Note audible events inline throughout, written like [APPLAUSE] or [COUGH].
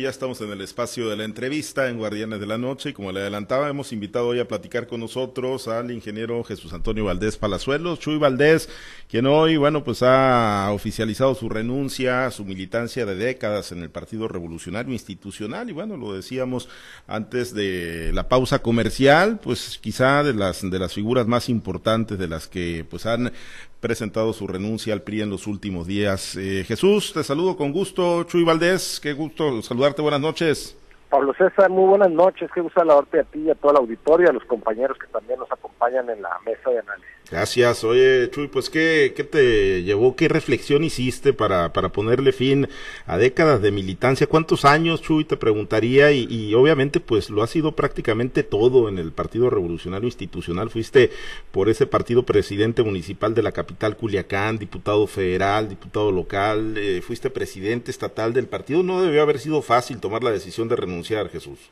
Ya estamos en el espacio de la entrevista en Guardianes de la Noche y como le adelantaba, hemos invitado hoy a platicar con nosotros al ingeniero Jesús Antonio Valdés Palazuelos, Chuy Valdés, quien hoy, bueno, pues ha oficializado su renuncia, su militancia de décadas en el Partido Revolucionario Institucional y bueno, lo decíamos antes de la pausa comercial, pues quizá de las, de las figuras más importantes de las que pues han presentado su renuncia al PRI en los últimos días. Eh, Jesús, te saludo con gusto. Chuy Valdés, qué gusto Buenas noches. Pablo César, muy buenas noches. Qué gusto saludarte a ti y a toda la auditoria, a los compañeros que también nos acompañan en la mesa de análisis. Gracias. Oye, Chuy, pues ¿qué, qué te llevó, qué reflexión hiciste para, para ponerle fin a décadas de militancia? ¿Cuántos años, Chuy, te preguntaría? Y, y obviamente pues lo ha sido prácticamente todo en el Partido Revolucionario Institucional. Fuiste por ese partido presidente municipal de la capital Culiacán, diputado federal, diputado local, eh, fuiste presidente estatal del partido. No debió haber sido fácil tomar la decisión de renunciar, Jesús.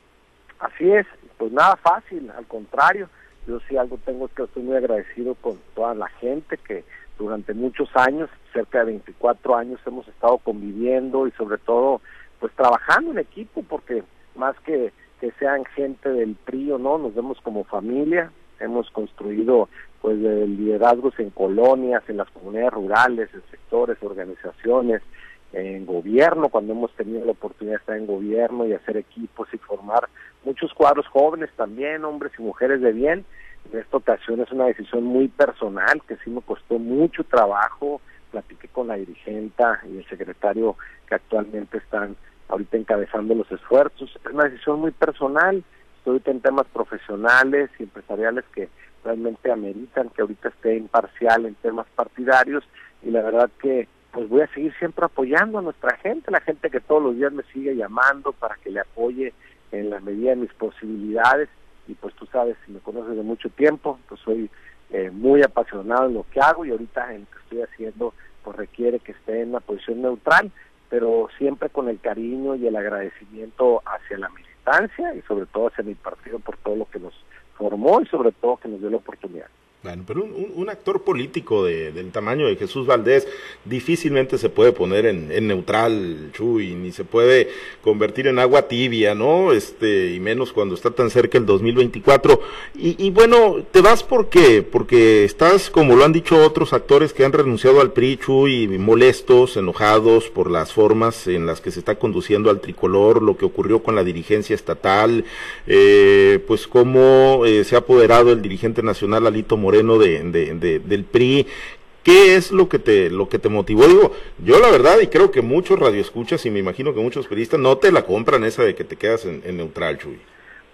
Así es, pues nada fácil, al contrario yo sí algo tengo que estoy muy agradecido con toda la gente que durante muchos años, cerca de 24 años, hemos estado conviviendo y sobre todo, pues trabajando en equipo, porque más que que sean gente del PRI o no, nos vemos como familia, hemos construido pues liderazgos en colonias, en las comunidades rurales, en sectores, organizaciones, en gobierno, cuando hemos tenido la oportunidad de estar en gobierno y hacer equipos y formar muchos cuadros jóvenes también, hombres y mujeres de bien, en esta ocasión es una decisión muy personal que sí me costó mucho trabajo. Platiqué con la dirigenta y el secretario que actualmente están ahorita encabezando los esfuerzos. Es una decisión muy personal. Estoy en temas profesionales y empresariales que realmente ameritan que ahorita esté imparcial en temas partidarios y la verdad que pues voy a seguir siempre apoyando a nuestra gente, la gente que todos los días me sigue llamando para que le apoye en la medida de mis posibilidades y pues tú sabes, si me conoces de mucho tiempo, pues soy eh, muy apasionado en lo que hago y ahorita en lo que estoy haciendo pues requiere que esté en una posición neutral, pero siempre con el cariño y el agradecimiento hacia la militancia y sobre todo hacia mi partido por todo lo que nos formó y sobre todo que nos dio la oportunidad. Bueno, pero un, un actor político de, del tamaño de Jesús Valdés difícilmente se puede poner en, en, neutral, Chuy, ni se puede convertir en agua tibia, ¿no? Este, y menos cuando está tan cerca el 2024. Y, y bueno, ¿te vas por qué? Porque estás, como lo han dicho otros actores que han renunciado al PRI, Chuy, molestos, enojados por las formas en las que se está conduciendo al tricolor, lo que ocurrió con la dirigencia estatal, eh, pues cómo eh, se ha apoderado el dirigente nacional Alito Moreno de, de, de, del PRI. ¿Qué es lo que te lo que te motivó? Digo, yo la verdad y creo que muchos radioescuchas y me imagino que muchos periodistas no te la compran esa de que te quedas en, en neutral, Chuy.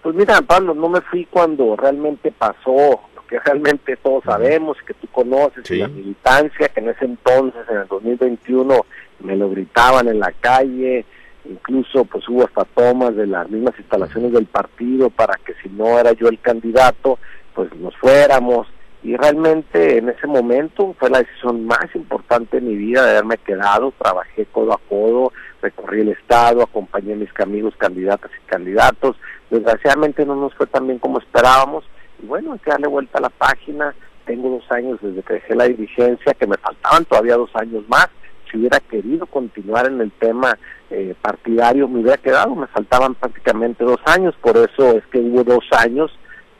Pues mira, Pablo, no me fui cuando realmente pasó lo que realmente todos sabemos, que tú conoces, sí. la militancia, que en ese entonces, en el 2021, me lo gritaban en la calle, incluso pues hubo hasta tomas de las mismas instalaciones del partido para que si no era yo el candidato, pues nos fuéramos y realmente en ese momento fue la decisión más importante de mi vida de haberme quedado, trabajé codo a codo, recorrí el estado, acompañé a mis amigos candidatas y candidatos, desgraciadamente no nos fue tan bien como esperábamos. Y bueno, hay que darle vuelta a la página, tengo dos años desde que dejé la dirigencia, que me faltaban todavía dos años más, si hubiera querido continuar en el tema eh, partidario me hubiera quedado, me faltaban prácticamente dos años, por eso es que hubo dos años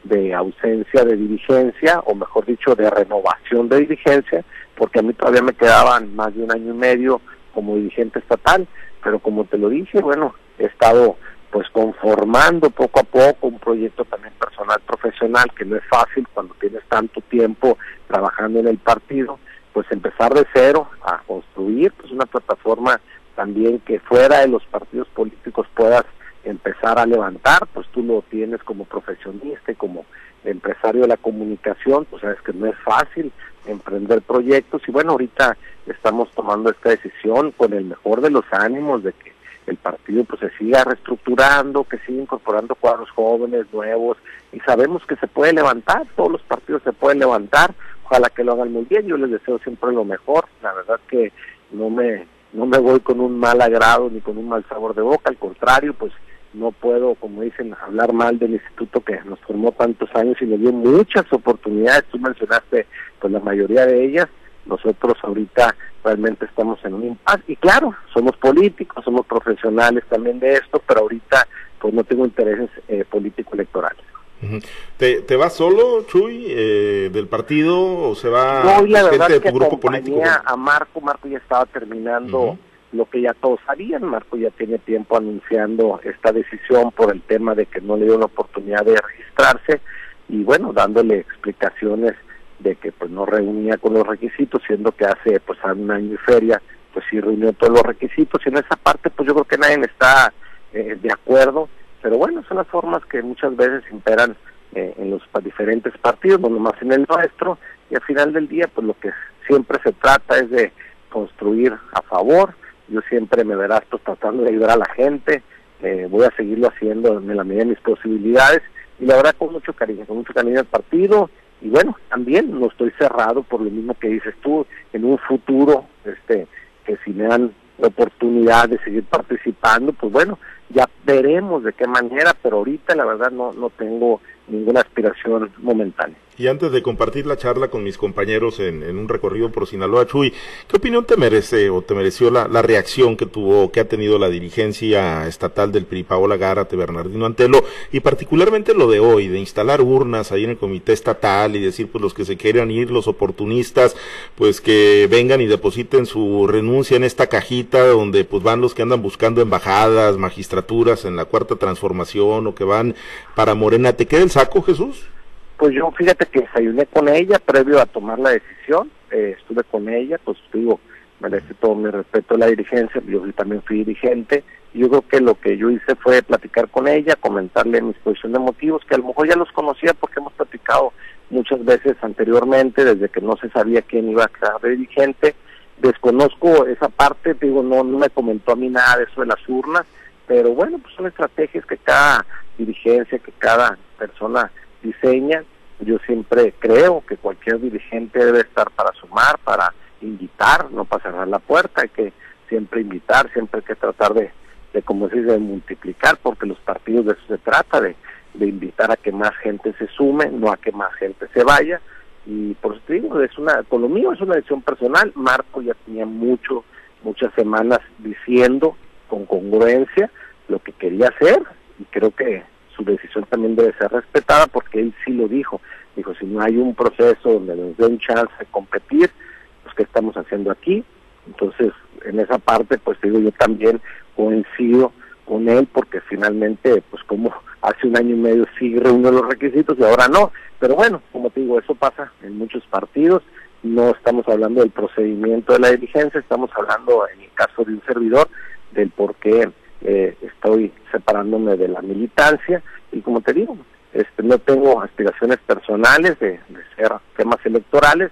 de ausencia de dirigencia, o mejor dicho, de renovación de dirigencia, porque a mí todavía me quedaban más de un año y medio como dirigente estatal, pero como te lo dije, bueno, he estado pues conformando poco a poco un proyecto también personal profesional que no es fácil cuando tienes tanto tiempo trabajando en el partido, pues empezar de cero a construir pues una plataforma también que fuera de los partidos políticos puedas empezar a levantar, pues lo tienes como profesionista y como empresario de la comunicación, pues sabes que no es fácil emprender proyectos y bueno, ahorita estamos tomando esta decisión con el mejor de los ánimos de que el partido pues se siga reestructurando, que siga incorporando cuadros jóvenes, nuevos y sabemos que se puede levantar, todos los partidos se pueden levantar, ojalá que lo hagan muy bien, yo les deseo siempre lo mejor, la verdad que no me no me voy con un mal agrado ni con un mal sabor de boca, al contrario, pues no puedo, como dicen, hablar mal del instituto que nos formó tantos años y nos dio muchas oportunidades, tú mencionaste pues la mayoría de ellas, nosotros ahorita realmente estamos en un impasse. Y claro, somos políticos, somos profesionales también de esto, pero ahorita pues no tengo intereses eh, político-electorales. ¿Te, ¿Te vas solo, Chuy, eh, del partido o se va no, la gente de tu grupo político? a Marco, Marco ya estaba terminando lo que ya todos sabían, Marco ya tiene tiempo anunciando esta decisión por el tema de que no le dio la oportunidad de registrarse y bueno, dándole explicaciones de que pues no reunía con los requisitos, siendo que hace pues un año y feria pues sí reunió todos los requisitos y en esa parte pues yo creo que nadie está eh, de acuerdo pero bueno, son las formas que muchas veces imperan eh, en los diferentes partidos, no nomás en el nuestro, y al final del día, pues lo que siempre se trata es de construir a favor. Yo siempre me verás pues, tratando de ayudar a la gente, eh, voy a seguirlo haciendo en la medida de mis posibilidades, y la verdad con mucho cariño, con mucho cariño al partido, y bueno, también no estoy cerrado por lo mismo que dices tú, en un futuro, este, que si me dan la oportunidad de seguir participando, pues bueno, ya veremos de qué manera, pero ahorita la verdad no, no tengo ninguna aspiración momentánea. Y antes de compartir la charla con mis compañeros en, un recorrido por Sinaloa, Chuy, ¿qué opinión te merece o te mereció la, reacción que tuvo, que ha tenido la dirigencia estatal del PRI, Paola Gárate, Bernardino Antelo, y particularmente lo de hoy, de instalar urnas ahí en el comité estatal y decir, pues los que se quieran ir, los oportunistas, pues que vengan y depositen su renuncia en esta cajita donde pues van los que andan buscando embajadas, magistraturas en la cuarta transformación o que van para Morena? ¿Te queda el saco, Jesús? Pues yo fíjate que desayuné con ella previo a tomar la decisión, eh, estuve con ella, pues digo, merece todo mi respeto a la dirigencia, yo también fui dirigente, yo creo que lo que yo hice fue platicar con ella, comentarle mi exposición de motivos, que a lo mejor ya los conocía porque hemos platicado muchas veces anteriormente, desde que no se sabía quién iba a quedar dirigente, desconozco esa parte, digo, no, no me comentó a mí nada de eso de las urnas, pero bueno, pues son estrategias que cada dirigencia, que cada persona diseña. Yo siempre creo que cualquier dirigente debe estar para sumar, para invitar, no para cerrar la puerta, hay que siempre invitar, siempre hay que tratar de, de como se dice, de multiplicar, porque los partidos de eso se trata, de, de invitar a que más gente se sume, no a que más gente se vaya. Y por eso digo, es una, con lo mío es una decisión personal. Marco ya tenía mucho, muchas semanas diciendo con congruencia lo que quería hacer y creo que decisión también debe ser respetada porque él sí lo dijo. Dijo, si no hay un proceso donde nos den chance de competir, pues ¿qué estamos haciendo aquí? Entonces, en esa parte, pues digo, yo también coincido con él porque finalmente, pues como hace un año y medio sí reunió los requisitos y ahora no. Pero bueno, como te digo, eso pasa en muchos partidos. No estamos hablando del procedimiento de la diligencia, estamos hablando, en el caso de un servidor, del por qué eh, estoy separándome de la militancia y como te digo, este, no tengo aspiraciones personales de, ser temas electorales,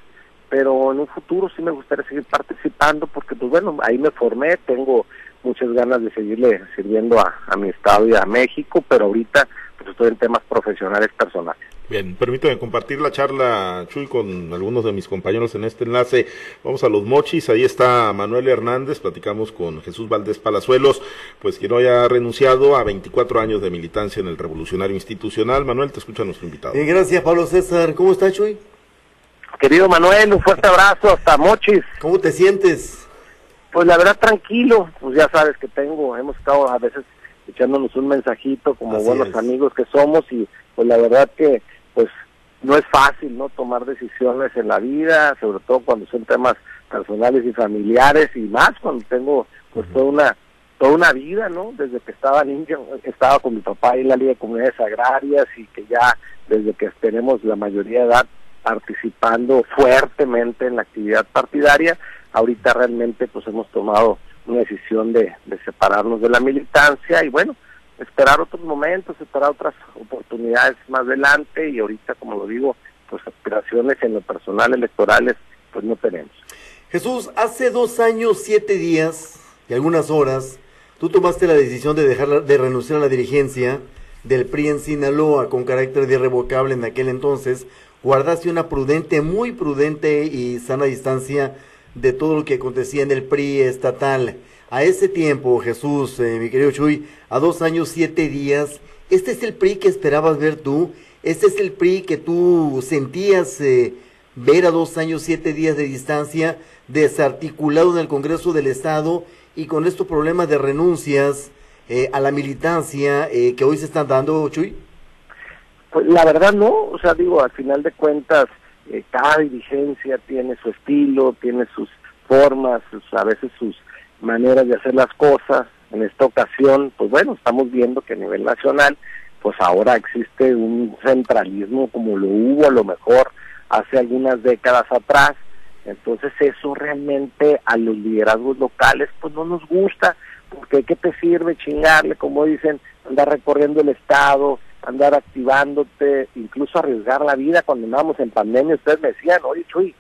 pero en un futuro sí me gustaría seguir participando porque pues bueno, ahí me formé, tengo muchas ganas de seguirle sirviendo a, a mi estado y a México, pero ahorita pues estoy en temas profesionales personales. Bien, permítame compartir la charla, Chuy, con algunos de mis compañeros en este enlace. Vamos a los mochis, ahí está Manuel Hernández, platicamos con Jesús Valdés Palazuelos, pues quien hoy ha renunciado a 24 años de militancia en el Revolucionario Institucional. Manuel, te escucha nuestro invitado. Bien, gracias, Pablo César. ¿Cómo está, Chuy? Querido Manuel, un fuerte abrazo hasta Mochis. ¿Cómo te sientes? Pues la verdad, tranquilo, pues ya sabes que tengo, hemos estado a veces echándonos un mensajito como buenos amigos que somos y pues la verdad que no es fácil no tomar decisiones en la vida, sobre todo cuando son temas personales y familiares y más cuando tengo pues toda una toda una vida, ¿no? Desde que estaba niño, estaba con mi papá en la Liga de Comunidades Agrarias y que ya desde que tenemos la mayoría de edad participando fuertemente en la actividad partidaria, ahorita realmente pues hemos tomado una decisión de, de separarnos de la militancia y bueno, esperar otros momentos, esperar otras oportunidades más adelante y ahorita, como lo digo, pues aspiraciones en lo personal electorales, pues no tenemos. Jesús, hace dos años, siete días y algunas horas, tú tomaste la decisión de dejar de renunciar a la dirigencia del PRI en Sinaloa con carácter de irrevocable en aquel entonces. Guardaste una prudente, muy prudente y sana distancia de todo lo que acontecía en el PRI estatal. A ese tiempo, Jesús, eh, mi querido Chuy, a dos años, siete días, ¿este es el PRI que esperabas ver tú? ¿Este es el PRI que tú sentías eh, ver a dos años, siete días de distancia, desarticulado en el Congreso del Estado y con estos problemas de renuncias eh, a la militancia eh, que hoy se están dando, Chuy? Pues la verdad no, o sea, digo, al final de cuentas, eh, cada dirigencia tiene su estilo, tiene sus formas, a veces sus maneras de hacer las cosas. En esta ocasión, pues bueno, estamos viendo que a nivel nacional, pues ahora existe un centralismo como lo hubo a lo mejor hace algunas décadas atrás. Entonces eso realmente a los liderazgos locales pues no nos gusta, porque ¿qué te sirve chingarle, como dicen, andar recorriendo el estado, andar activándote, incluso arriesgar la vida cuando andábamos en pandemia? Ustedes me decían, oye Chuy,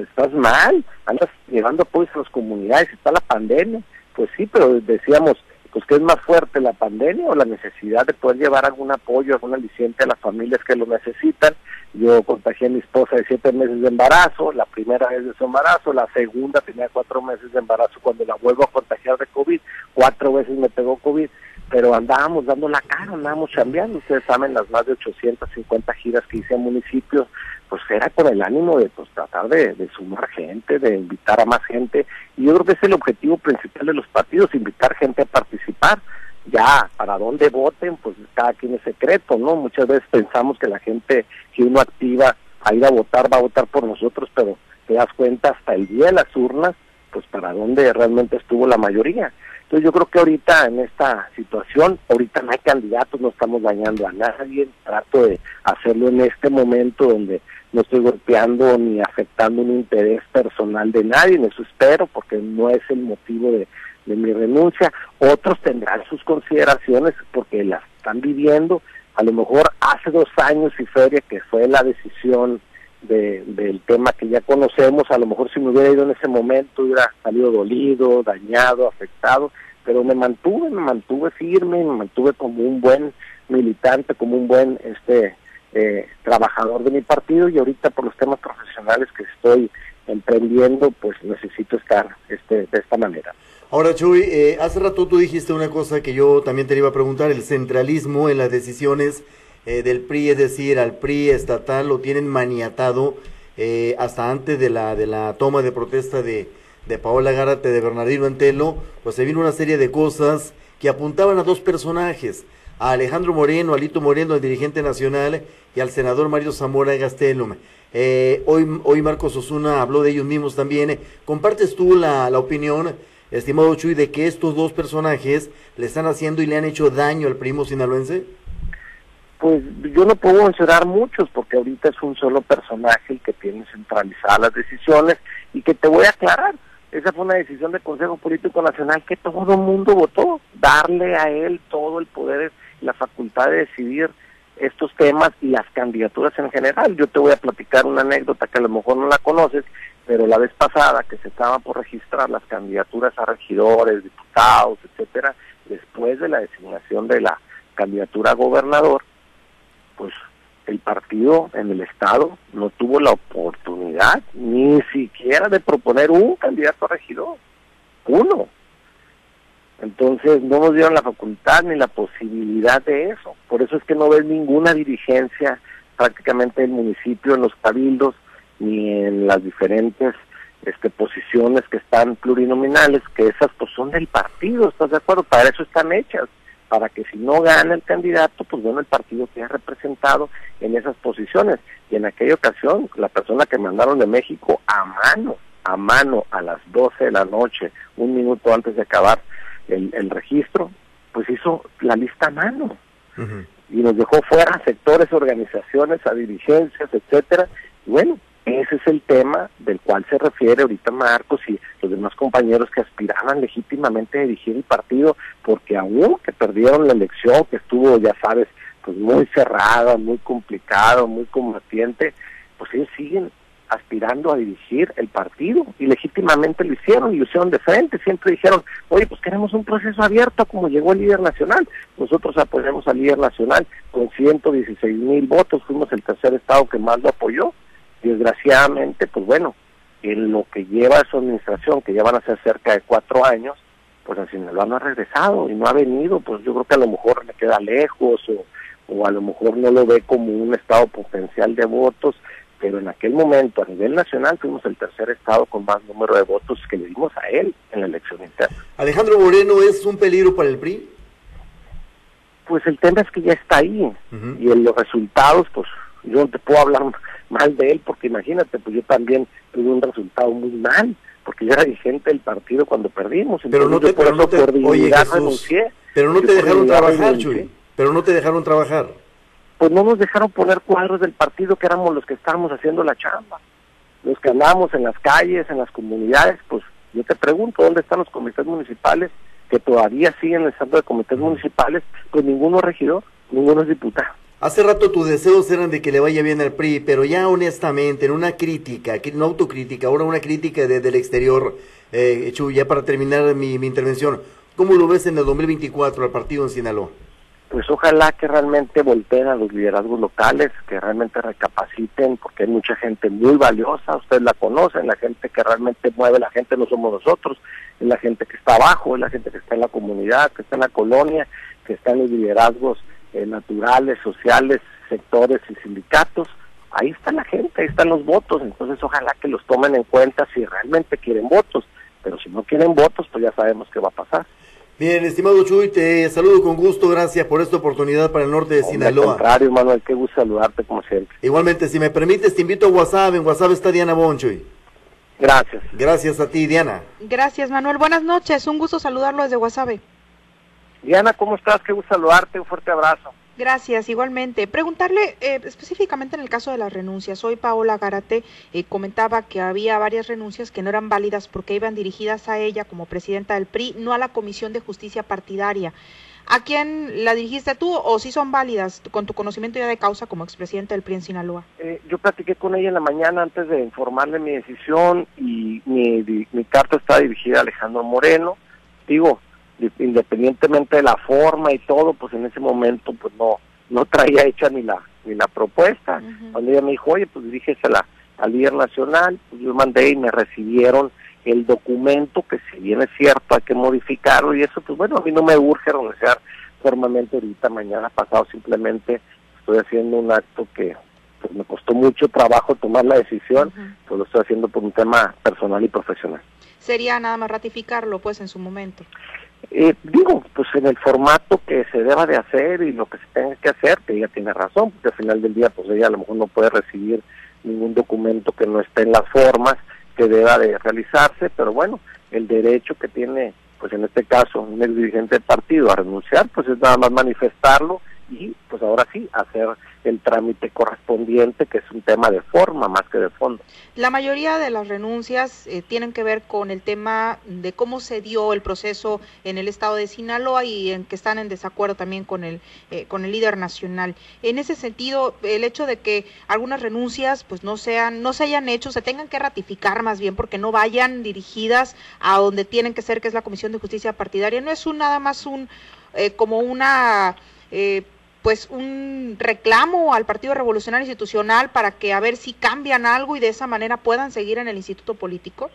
estás mal, andas llevando apoyos a las comunidades, está la pandemia. Pues sí, pero decíamos, pues que es más fuerte la pandemia o la necesidad de poder llevar algún apoyo, algún aliciente a las familias que lo necesitan. Yo contagié a mi esposa de siete meses de embarazo, la primera vez de su embarazo, la segunda tenía cuatro meses de embarazo cuando la vuelvo a contagiar de COVID, cuatro veces me pegó COVID, pero andábamos dando la cara, andábamos chambeando, ustedes saben las más de 850 giras que hice a municipios, pues era con el ánimo de pues, tratar de, sumar gente, de invitar a más gente. Y yo creo que es el objetivo principal de los partidos, invitar gente a participar. Ya, para dónde voten, pues cada quien es secreto, ¿no? Muchas veces pensamos que la gente, si uno activa a ir a votar, va a votar por nosotros, pero te das cuenta hasta el día de las urnas, pues para dónde realmente estuvo la mayoría. Entonces yo creo que ahorita en esta situación, ahorita no hay candidatos, no estamos dañando a nadie, trato de hacerlo en este momento donde no estoy golpeando ni afectando un interés personal de nadie, en eso espero, porque no es el motivo de, mi renuncia. Otros tendrán sus consideraciones porque las están viviendo. A lo mejor hace dos años y feria que fue la decisión de, del tema que ya conocemos, a lo mejor si me hubiera ido en ese momento hubiera salido dolido, dañado, afectado, pero me mantuve, me mantuve firme, me mantuve como un buen militante, como un buen este eh, trabajador de mi partido y ahorita por los temas profesionales que estoy emprendiendo, pues necesito estar este, de esta manera. Ahora, Chuy, eh, hace rato tú dijiste una cosa que yo también te iba a preguntar, el centralismo en las decisiones eh, del PRI, es decir, al PRI estatal lo tienen maniatado hasta antes de la, de la toma de protesta de, de Paola Gárate, de Bernardino Antelo, pues se vino una serie de cosas que apuntaban a dos personajes, a Alejandro Moreno, Alito Moreno, el dirigente nacional, y al senador Mario Zamora Gastelum. Eh, hoy, hoy Marcos Osuna habló de ellos mismos también. ¿Compartes tú la, la opinión, estimado Chuy, de que estos dos personajes le están haciendo y le han hecho daño al primo sinaloense? Pues yo no puedo mencionar muchos porque ahorita es un solo personaje el que tiene centralizadas las decisiones y que te voy a aclarar. Esa fue una decisión del Consejo Político Nacional que todo el mundo votó, darle a él todo el poder la facultad de decidir estos temas y las candidaturas en general. Yo te voy a platicar una anécdota que a lo mejor no la conoces, pero la vez pasada que se estaban por registrar las candidaturas a regidores, diputados, etcétera, después de la designación de la candidatura a gobernador, pues el partido en el estado no tuvo la oportunidad ni siquiera de proponer un candidato a regidor, uno. Entonces no nos dieron la facultad ni la posibilidad de eso. Por eso es que no ves ninguna dirigencia prácticamente del municipio en los cabildos ni en las diferentes este, posiciones que están plurinominales, que esas pues son del partido, ¿estás de acuerdo? Para eso están hechas, para que si no gana el candidato, pues bueno, el partido quede representado en esas posiciones. Y en aquella ocasión, la persona que mandaron de México a mano, a mano, a las 12 de la noche, un minuto antes de acabar el, registro, pues hizo la lista a mano. Y nos dejó fuera sectores, organizaciones, a dirigencias, etcétera. Y bueno, ese es el tema del cual se refiere ahorita Marcos y los demás compañeros que aspiraban legítimamente a dirigir el partido, porque aún que perdieron la elección, que estuvo, ya sabes, pues muy cerrada, muy complicado, muy combatiente, pues ellos siguen aspirando a dirigir el partido y legítimamente lo hicieron y lo hicieron de frente, siempre dijeron, oye, pues queremos un proceso abierto como llegó el líder nacional, nosotros apoyamos al líder nacional con 116 mil votos, fuimos el tercer estado que más lo apoyó, desgraciadamente, pues bueno, en lo que lleva su administración, que ya van a ser cerca de cuatro años, pues al Sinaloa no ha regresado y no ha venido, pues yo creo que a lo mejor le queda lejos o, o a lo mejor no lo ve como un estado potencial de votos, pero en aquel momento a nivel nacional fuimos el tercer estado con más número de votos que le dimos a él en la elección interna. Alejandro Moreno es un peligro para el PRI. Pues el tema es que ya está ahí y en los resultados, pues yo no te puedo hablar mal de él porque imagínate, pues yo también tuve un resultado muy mal porque yo era dirigente del partido cuando perdimos. Pero no te, pero no te, oye, pero no te dejaron trabajar, Chuy. Pero no te dejaron trabajar pues no nos dejaron poner cuadros del partido que éramos los que estábamos haciendo la chamba. Los que andábamos en las calles, en las comunidades, pues yo te pregunto, ¿dónde están los comités municipales que todavía siguen estando de comités municipales? Pues ninguno regidor, ninguno es diputado. Hace rato tus deseos eran de que le vaya bien al PRI, pero ya honestamente, en una crítica, no autocrítica, ahora una crítica desde el exterior, eh, ya para terminar mi, intervención, ¿cómo lo ves en el 2024 al partido en Sinaloa? pues ojalá que realmente volteen a los liderazgos locales, que realmente recapaciten, porque hay mucha gente muy valiosa, ustedes la conocen, la gente que realmente mueve, la gente no somos nosotros, es la gente que está abajo, es la gente que está en la comunidad, que está en la colonia, que está en los liderazgos eh, naturales, sociales, sectores y sindicatos. Ahí está la gente, ahí están los votos, entonces ojalá que los tomen en cuenta si realmente quieren votos, pero si no quieren votos, pues ya sabemos qué va a pasar. Bien, estimado Chuy, te saludo con gusto, gracias por esta oportunidad para el norte de Sinaloa. Al contrario, Manuel, qué gusto saludarte como siempre. Igualmente, si me permites, te invito a WhatsApp, en WhatsApp está Diana Bonchuy. Gracias. Gracias a ti, Diana. Gracias, Manuel. Buenas noches, un gusto saludarlo desde WhatsApp. Diana, ¿cómo estás? Qué gusto saludarte, un fuerte abrazo. Gracias, igualmente. Preguntarle eh, específicamente en el caso de las renuncias. Hoy Paola Garate eh, comentaba que había varias renuncias que no eran válidas porque iban dirigidas a ella como presidenta del PRI, no a la Comisión de Justicia Partidaria. ¿A quién la dirigiste tú o si son válidas con tu conocimiento ya de causa como expresidente del PRI en Sinaloa? Eh, yo platiqué con ella en la mañana antes de informarle mi decisión y mi, mi carta está dirigida a Alejandro Moreno. Digo, independientemente de la forma y todo, pues en ese momento pues no no traía hecha ni la ni la propuesta. Cuando ella me dijo, oye, pues dirígesela al líder nacional, pues yo mandé y me recibieron el documento, que si bien es cierto hay que modificarlo y eso, pues bueno, a mí no me urge renunciar formalmente ahorita, mañana pasado, simplemente estoy haciendo un acto que pues me costó mucho trabajo tomar la decisión, pues lo estoy haciendo por un tema personal y profesional. Sería nada más ratificarlo, pues, en su momento. Eh, digo, pues en el formato que se deba de hacer y lo que se tenga que hacer, que ella tiene razón, porque al final del día, pues ella a lo mejor no puede recibir ningún documento que no esté en las formas que deba de realizarse, pero bueno, el derecho que tiene, pues en este caso, un ex dirigente del partido a renunciar, pues es nada más manifestarlo y pues ahora sí, hacer el trámite correspondiente, que es un tema de forma más que de fondo. La mayoría de las renuncias eh, tienen que ver con el tema de cómo se dio el proceso en el estado de Sinaloa y en que están en desacuerdo también con el eh, con el líder nacional. En ese sentido, el hecho de que algunas renuncias pues no sean no se hayan hecho, se tengan que ratificar más bien porque no vayan dirigidas a donde tienen que ser, que es la Comisión de Justicia Partidaria, no es un nada más un eh, como una eh, pues un reclamo al Partido Revolucionario Institucional para que a ver si cambian algo y de esa manera puedan seguir en el instituto político?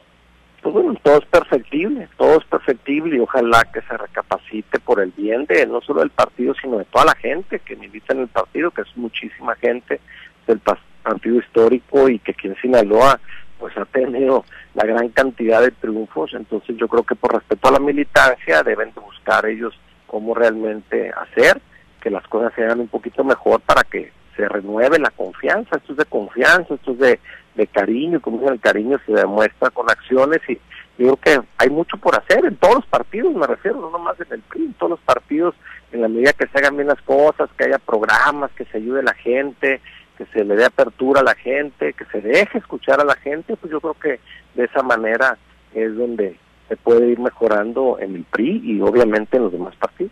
Pues bueno, todo es perfectible, todo es perfectible y ojalá que se recapacite por el bien de no solo del partido, sino de toda la gente que milita en el partido, que es muchísima gente del partido histórico y que aquí en Sinaloa pues ha tenido la gran cantidad de triunfos, entonces yo creo que por respeto a la militancia deben de buscar ellos cómo realmente hacer que las cosas se hagan un poquito mejor para que se renueve la confianza. Esto es de confianza, esto es de, de cariño, como el cariño se demuestra con acciones y digo que hay mucho por hacer en todos los partidos, me refiero, no nomás en el PRI, en todos los partidos, en la medida que se hagan bien las cosas, que haya programas, que se ayude la gente, que se le dé apertura a la gente, que se deje escuchar a la gente, pues yo creo que de esa manera es donde se puede ir mejorando en el PRI y obviamente en los demás partidos.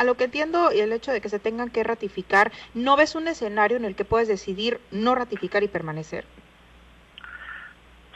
A lo que entiendo, y el hecho de que se tengan que ratificar, ¿no ves un escenario en el que puedes decidir no ratificar y permanecer?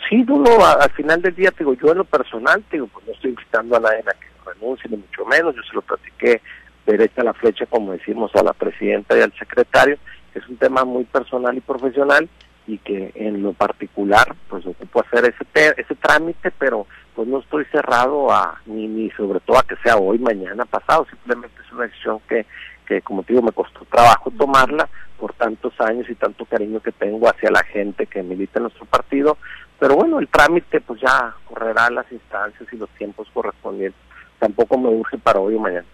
Sí, no, al final del día, digo, yo en lo personal, digo, pues no estoy invitando a nadie a que renuncie, ni mucho menos, yo se lo platiqué derecha a la flecha, como decimos, a la presidenta y al secretario, es un tema muy personal y profesional, y que en lo particular pues ocupo hacer ese ese trámite pero pues no estoy cerrado a ni ni sobre todo a que sea hoy mañana pasado simplemente es una decisión que que como te digo me costó trabajo tomarla por tantos años y tanto cariño que tengo hacia la gente que milita en nuestro partido pero bueno el trámite pues ya correrá las instancias y los tiempos correspondientes. Tampoco me urge para hoy o mañana.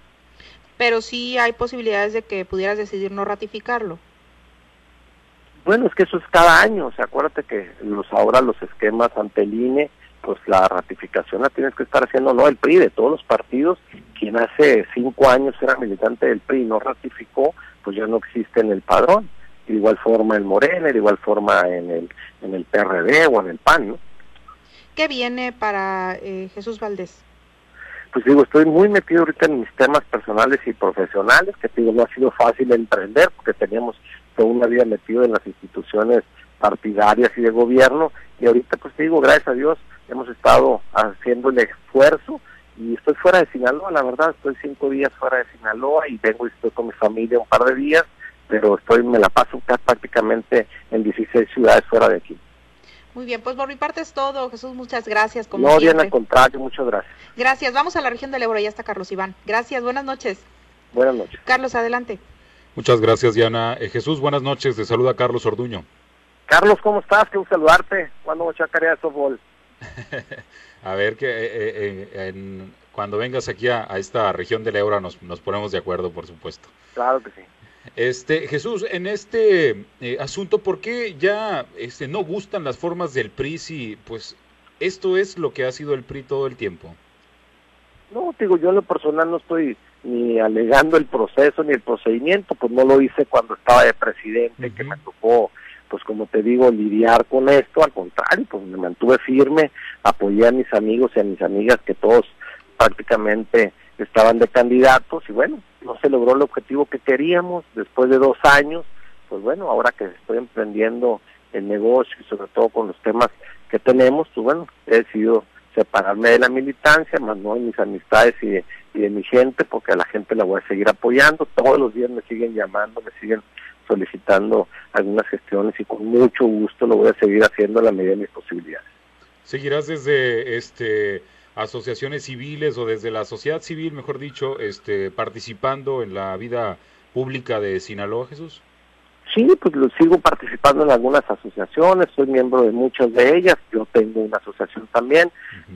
Pero sí hay posibilidades de que pudieras decidir no ratificarlo bueno, es que eso es cada año, o sea, acuérdate que los ahora los esquemas ante el INE, pues la ratificación la tienes que estar haciendo no el PRI, de todos los partidos, quien hace cinco años era militante del PRI y no ratificó, pues ya no existe en el padrón, de igual forma en Morena, de igual forma en el, en el PRD o en el PAN, ¿no? ¿Qué viene para eh, Jesús Valdés? Pues digo, estoy muy metido ahorita en mis temas personales y profesionales, que digo, no ha sido fácil emprender, porque teníamos una vida metido en las instituciones partidarias y de gobierno y ahorita pues te digo, gracias a Dios hemos estado haciendo el esfuerzo y estoy fuera de Sinaloa, la verdad, estoy cinco días fuera de Sinaloa y vengo y estoy con mi familia un par de días, pero estoy me la paso prácticamente en 16 ciudades fuera de aquí. Muy bien, pues por mi parte es todo. Jesús, muchas gracias. Como no, bien al contrario, muchas gracias. Gracias. Vamos a la región del Ebro, ya está Carlos Iván. Gracias, buenas noches. Buenas noches. Carlos, adelante. Muchas gracias, Diana. Eh, Jesús, buenas noches. Te saluda Carlos Orduño. Carlos, ¿cómo estás? Qué gusto saludarte. ¿Cuándo echar de softball? [LAUGHS] a ver, que eh, eh, cuando vengas aquí a, esta región del Eura nos, nos, ponemos de acuerdo, por supuesto. Claro que sí. Este, Jesús, en este asunto, ¿por qué ya este, no gustan las formas del PRI si, pues, esto es lo que ha sido el PRI todo el tiempo? No, digo, yo en lo personal no estoy ni alegando el proceso ni el procedimiento, pues no lo hice cuando estaba de presidente, que me tocó, pues como te digo, lidiar con esto, al contrario, pues me mantuve firme, apoyé a mis amigos y a mis amigas que todos prácticamente estaban de candidatos y bueno, no se logró el objetivo que queríamos después de dos años, pues bueno, ahora que estoy emprendiendo el negocio y sobre todo con los temas que tenemos, pues bueno, he decidido separarme de la militancia, más no de mis amistades y de, y de mi gente, porque a la gente la voy a seguir apoyando. Todos los días me siguen llamando, me siguen solicitando algunas gestiones y con mucho gusto lo voy a seguir haciendo a la medida de mis posibilidades. ¿Seguirás desde este asociaciones civiles o desde la sociedad civil, mejor dicho, este participando en la vida pública de Sinaloa, Jesús? Sí, pues lo sigo participando en algunas asociaciones, soy miembro de muchas de ellas, yo tengo una asociación también,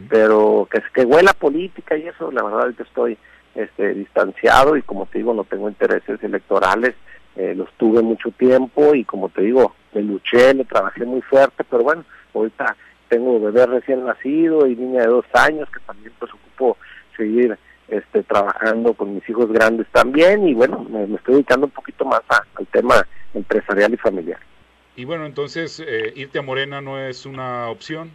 pero que, que huela política y eso, la verdad es que estoy este, distanciado y como te digo, no tengo intereses electorales, eh, los tuve mucho tiempo y como te digo, me luché, me trabajé muy fuerte, pero bueno, ahorita tengo bebé recién nacido y niña de dos años que también pues ocupo seguir este, trabajando con mis hijos grandes también y bueno, me, estoy dedicando un poquito más al tema empresarial y familiar. Y bueno, entonces, eh, ¿irte a Morena no es una opción?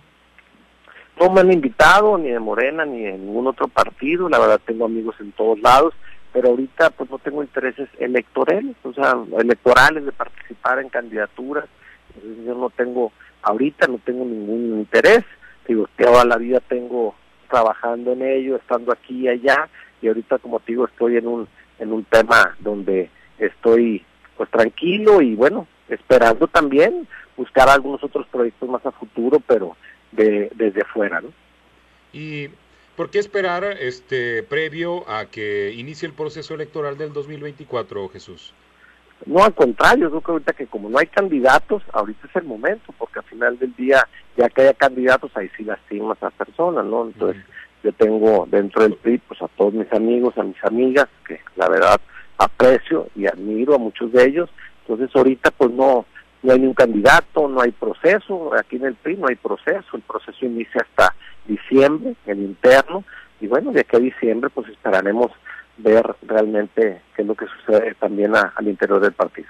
No me han invitado ni de Morena ni de ningún otro partido, la verdad tengo amigos en todos lados, pero ahorita pues no tengo intereses electorales, o sea, electorales de participar en candidaturas, yo no tengo, ahorita no tengo ningún interés, digo, toda la vida tengo trabajando en ello, estando aquí y allá, y ahorita como te digo estoy en un, en un tema donde estoy pues tranquilo y bueno, esperando también buscar algunos otros proyectos más a futuro, pero de, desde fuera, ¿no? ¿Y por qué esperar este previo a que inicie el proceso electoral del 2024, Jesús? No, al contrario, yo creo que ahorita que como no hay candidatos, ahorita es el momento, porque al final del día, ya que haya candidatos, ahí sí lastimas a personas, ¿no? Entonces, yo tengo dentro del PRI, pues a todos mis amigos, a mis amigas, que la verdad aprecio y admiro a muchos de ellos. Entonces ahorita pues no, no hay ni un candidato, no hay proceso, aquí en el PRI no hay proceso, el proceso inicia hasta diciembre, el interno, y bueno, de aquí a diciembre pues esperaremos ver realmente qué es lo que sucede también al interior del partido.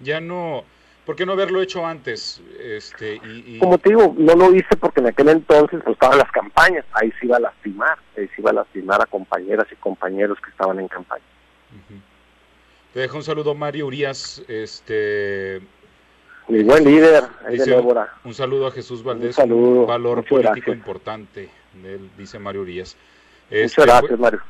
Ya no, ¿por qué no haberlo hecho antes? Este, y, Como te digo, no lo hice porque en aquel entonces pues estaban las campañas, ahí se iba a lastimar, ahí se iba a lastimar a compañeras y compañeros que estaban en campaña. Te dejo un saludo Mario Urias, este mi buen líder, Un saludo a Jesús Valdés, un, valor político importante, él dice Mario Urias. muchas este, gracias, Mario.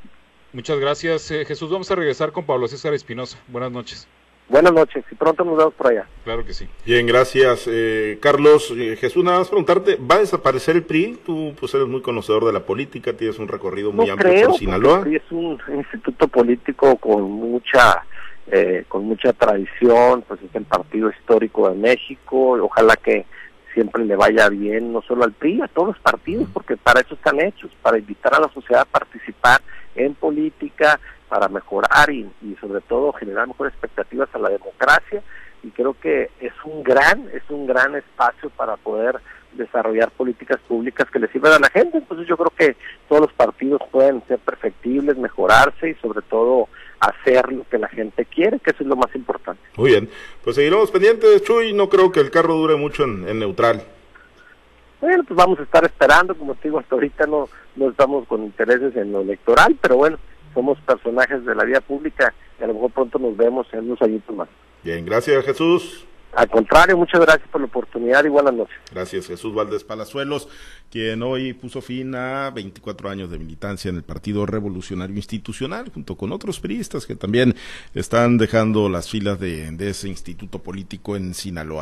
Muchas gracias, eh, Jesús. Vamos a regresar con Pablo César Espinosa. Buenas noches. Buenas noches y pronto nos vemos por allá. Claro que sí. Bien, gracias, eh, Carlos. Eh, Jesús, nada más preguntarte, ¿va a desaparecer el PRI? Tú pues eres muy conocedor de la política, tienes un recorrido muy amplio por Sinaloa. El PRI es un instituto político con mucha eh, con mucha tradición, pues es el partido histórico de México, ojalá que siempre le vaya bien, no solo al PRI, a todos los partidos, porque para eso están hechos, para invitar a la sociedad a participar en política, para mejorar y, sobre todo generar mejores expectativas a la democracia. Y creo que es un gran es un gran espacio para poder desarrollar políticas públicas que le sirvan a la gente. Entonces yo creo que todos los partidos pueden ser perfectibles mejorarse y sobre todo hacer lo que la gente quiere que eso es lo más importante muy bien pues seguiremos pendientes Chuy no creo que el carro dure mucho en, neutral bueno, pues vamos a estar esperando, como te digo, hasta ahorita no, no estamos con intereses en lo electoral, pero bueno, somos personajes de la vida pública y a lo mejor pronto nos vemos en unos añitos más. Bien, gracias Jesús. Al contrario, muchas gracias por la oportunidad y buenas noches. Gracias, Jesús Valdés Palazuelos, quien hoy puso fin a 24 años de militancia en el Partido Revolucionario Institucional, junto con otros periodistas que también están dejando las filas de ese instituto político en Sinaloa.